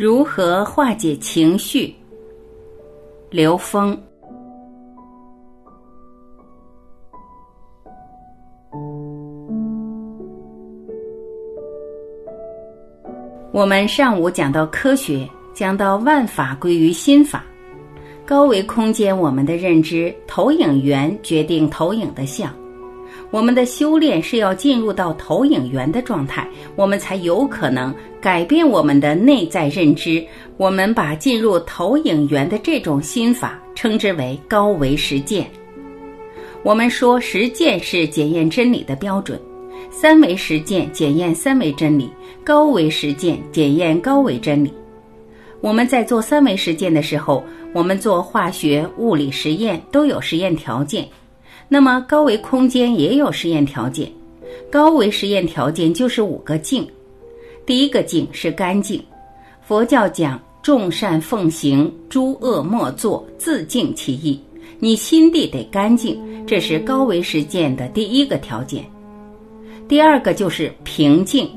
如何化解情绪？刘峰。我们上午讲到科学，讲到万法归于心法，高维空间我们的认知投影源决定投影的像。我们的修炼是要进入到投影源的状态，我们才有可能改变我们的内在认知。我们把进入投影源的这种心法称之为高维实践。我们说实践是检验真理的标准，三维实践检验三维真理，高维实践检验高维真理。我们在做三维实践的时候，我们做化学、物理实验都有实验条件。那么高维空间也有实验条件，高维实验条件就是五个净。第一个净是干净，佛教讲众善奉行，诸恶莫作，自净其意。你心地得干净，这是高维实践的第一个条件。第二个就是平静，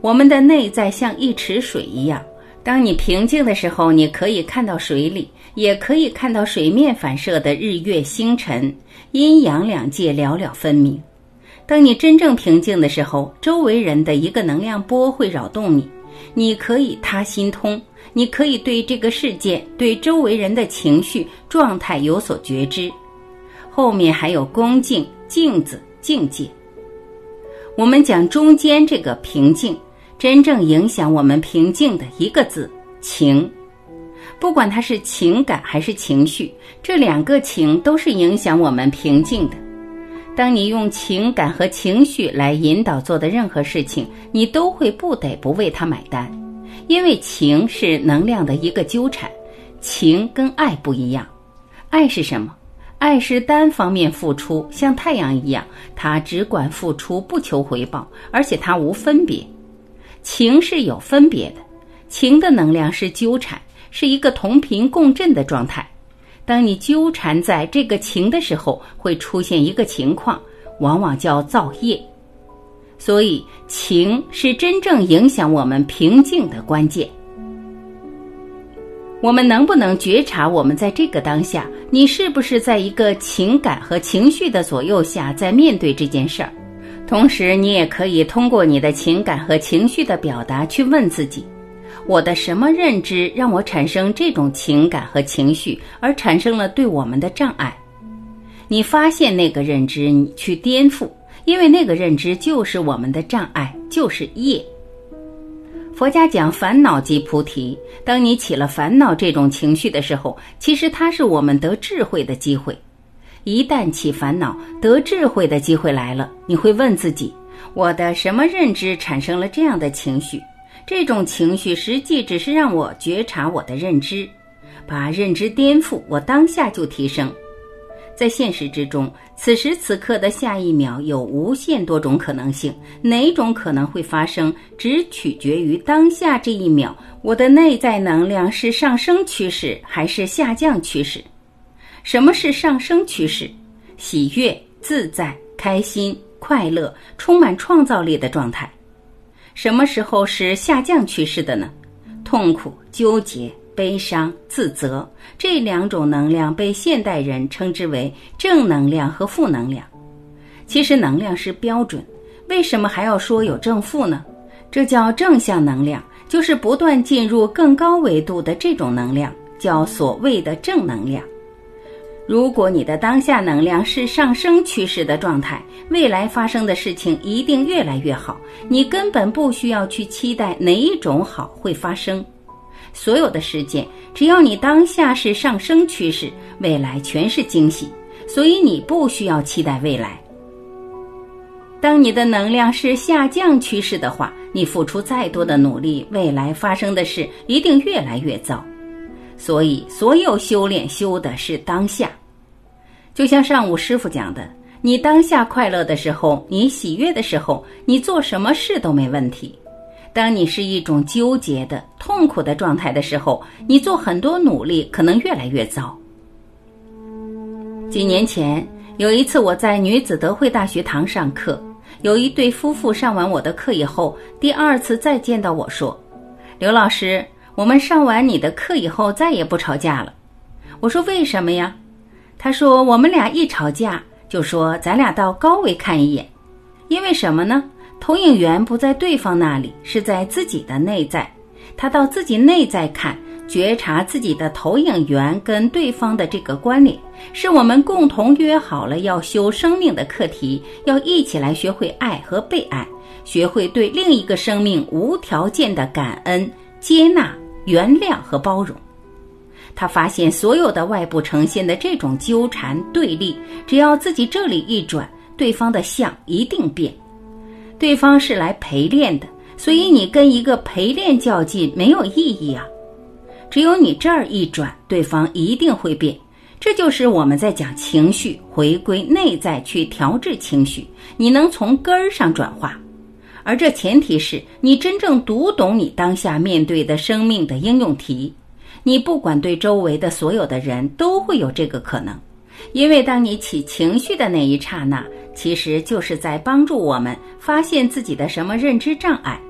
我们的内在像一池水一样，当你平静的时候，你可以看到水里，也可以看到水面反射的日月星辰。阴阳两界寥寥分明。当你真正平静的时候，周围人的一个能量波会扰动你，你可以他心通，你可以对这个世界、对周围人的情绪状态有所觉知。后面还有恭敬、镜子、境界。我们讲中间这个平静，真正影响我们平静的一个字——情。不管它是情感还是情绪，这两个情都是影响我们平静的。当你用情感和情绪来引导做的任何事情，你都会不得不为它买单，因为情是能量的一个纠缠。情跟爱不一样，爱是什么？爱是单方面付出，像太阳一样，它只管付出，不求回报，而且它无分别。情是有分别的，情的能量是纠缠。是一个同频共振的状态。当你纠缠在这个情的时候，会出现一个情况，往往叫造业。所以，情是真正影响我们平静的关键。我们能不能觉察我们在这个当下，你是不是在一个情感和情绪的左右下在面对这件事儿？同时，你也可以通过你的情感和情绪的表达去问自己。我的什么认知让我产生这种情感和情绪，而产生了对我们的障碍？你发现那个认知，你去颠覆，因为那个认知就是我们的障碍，就是业。佛家讲烦恼即菩提，当你起了烦恼这种情绪的时候，其实它是我们得智慧的机会。一旦起烦恼，得智慧的机会来了，你会问自己：我的什么认知产生了这样的情绪？这种情绪实际只是让我觉察我的认知，把认知颠覆，我当下就提升。在现实之中，此时此刻的下一秒有无限多种可能性，哪种可能会发生，只取决于当下这一秒，我的内在能量是上升趋势还是下降趋势？什么是上升趋势？喜悦、自在、开心、快乐、充满创造力的状态。什么时候是下降趋势的呢？痛苦、纠结、悲伤、自责这两种能量被现代人称之为正能量和负能量。其实能量是标准，为什么还要说有正负呢？这叫正向能量，就是不断进入更高维度的这种能量，叫所谓的正能量。如果你的当下能量是上升趋势的状态，未来发生的事情一定越来越好。你根本不需要去期待哪一种好会发生，所有的事件，只要你当下是上升趋势，未来全是惊喜。所以你不需要期待未来。当你的能量是下降趋势的话，你付出再多的努力，未来发生的事一定越来越糟。所以，所有修炼修的是当下。就像上午师傅讲的，你当下快乐的时候，你喜悦的时候，你做什么事都没问题。当你是一种纠结的、痛苦的状态的时候，你做很多努力可能越来越糟。几年前有一次，我在女子德惠大学堂上课，有一对夫妇上完我的课以后，第二次再见到我说：“刘老师，我们上完你的课以后再也不吵架了。”我说：“为什么呀？”他说：“我们俩一吵架，就说咱俩到高维看一眼，因为什么呢？投影源不在对方那里，是在自己的内在。他到自己内在看，觉察自己的投影源跟对方的这个关联，是我们共同约好了要修生命的课题，要一起来学会爱和被爱，学会对另一个生命无条件的感恩、接纳、原谅和包容。”他发现所有的外部呈现的这种纠缠对立，只要自己这里一转，对方的相一定变。对方是来陪练的，所以你跟一个陪练较劲没有意义啊。只有你这儿一转，对方一定会变。这就是我们在讲情绪，回归内在去调制情绪，你能从根儿上转化。而这前提是你真正读懂你当下面对的生命的应用题。你不管对周围的所有的人都会有这个可能，因为当你起情绪的那一刹那，其实就是在帮助我们发现自己的什么认知障碍。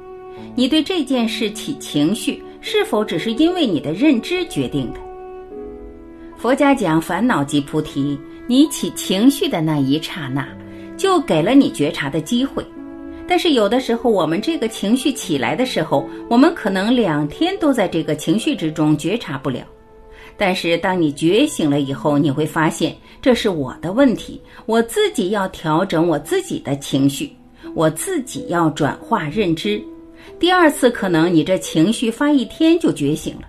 你对这件事起情绪，是否只是因为你的认知决定的？佛家讲烦恼即菩提，你起情绪的那一刹那，就给了你觉察的机会。但是有的时候，我们这个情绪起来的时候，我们可能两天都在这个情绪之中觉察不了。但是当你觉醒了以后，你会发现这是我的问题，我自己要调整我自己的情绪，我自己要转化认知。第二次可能你这情绪发一天就觉醒了，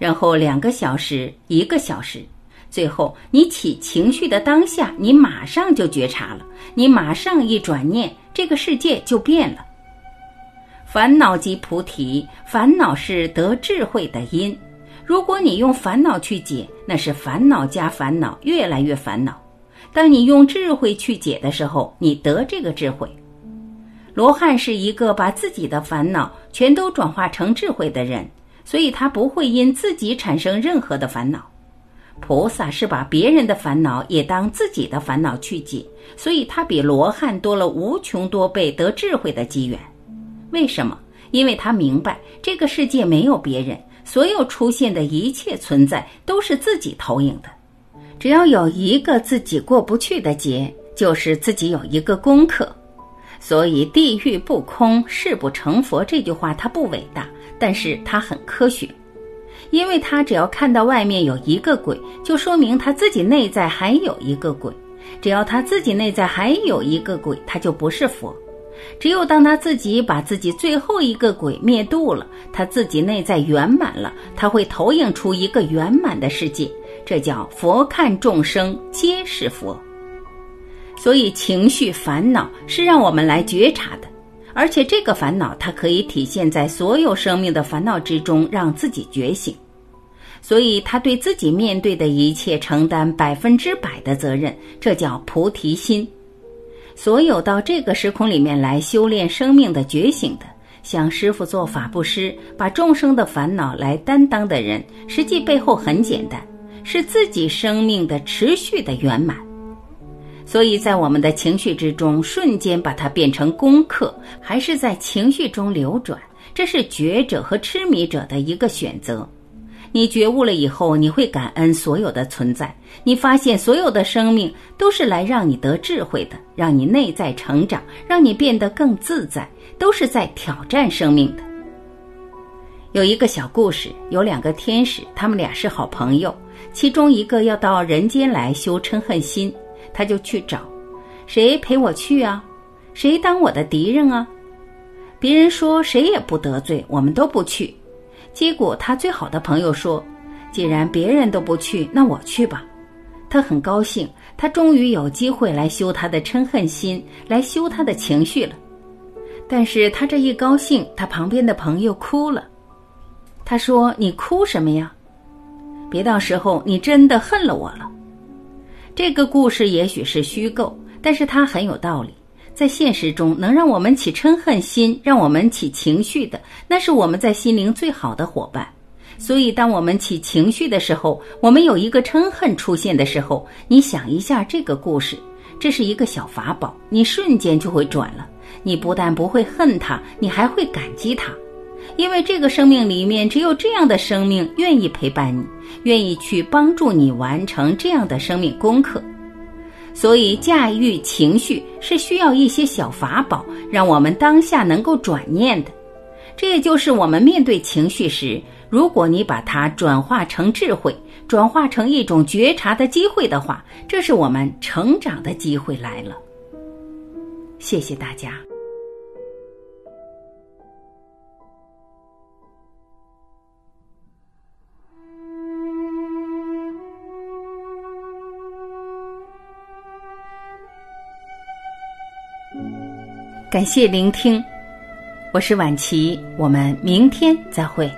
然后两个小时、一个小时，最后你起情绪的当下，你马上就觉察了，你马上一转念。这个世界就变了。烦恼即菩提，烦恼是得智慧的因。如果你用烦恼去解，那是烦恼加烦恼，越来越烦恼。当你用智慧去解的时候，你得这个智慧。罗汉是一个把自己的烦恼全都转化成智慧的人，所以他不会因自己产生任何的烦恼。菩萨是把别人的烦恼也当自己的烦恼去解，所以他比罗汉多了无穷多倍得智慧的机缘。为什么？因为他明白这个世界没有别人，所有出现的一切存在都是自己投影的。只要有一个自己过不去的劫，就是自己有一个功课。所以“地狱不空，誓不成佛”这句话它不伟大，但是它很科学。因为他只要看到外面有一个鬼，就说明他自己内在还有一个鬼。只要他自己内在还有一个鬼，他就不是佛。只有当他自己把自己最后一个鬼灭度了，他自己内在圆满了，他会投影出一个圆满的世界。这叫佛看众生皆是佛。所以情绪烦恼是让我们来觉察的。而且这个烦恼，它可以体现在所有生命的烦恼之中，让自己觉醒。所以他对自己面对的一切承担百分之百的责任，这叫菩提心。所有到这个时空里面来修炼生命的觉醒的，向师傅做法布施，把众生的烦恼来担当的人，实际背后很简单，是自己生命的持续的圆满。所以在我们的情绪之中，瞬间把它变成功课，还是在情绪中流转，这是觉者和痴迷者的一个选择。你觉悟了以后，你会感恩所有的存在，你发现所有的生命都是来让你得智慧的，让你内在成长，让你变得更自在，都是在挑战生命的。有一个小故事，有两个天使，他们俩是好朋友，其中一个要到人间来修嗔恨心。他就去找，谁陪我去啊？谁当我的敌人啊？别人说谁也不得罪，我们都不去。结果他最好的朋友说：“既然别人都不去，那我去吧。”他很高兴，他终于有机会来修他的嗔恨心，来修他的情绪了。但是他这一高兴，他旁边的朋友哭了。他说：“你哭什么呀？别到时候你真的恨了我了。”这个故事也许是虚构，但是它很有道理。在现实中，能让我们起嗔恨心、让我们起情绪的，那是我们在心灵最好的伙伴。所以，当我们起情绪的时候，我们有一个嗔恨出现的时候，你想一下这个故事，这是一个小法宝，你瞬间就会转了。你不但不会恨他，你还会感激他，因为这个生命里面只有这样的生命愿意陪伴你，愿意去帮助你完成这样的生命功课。所以，驾驭情绪是需要一些小法宝，让我们当下能够转念的。这也就是我们面对情绪时，如果你把它转化成智慧，转化成一种觉察的机会的话，这是我们成长的机会来了。谢谢大家。感谢聆听，我是晚琪，我们明天再会。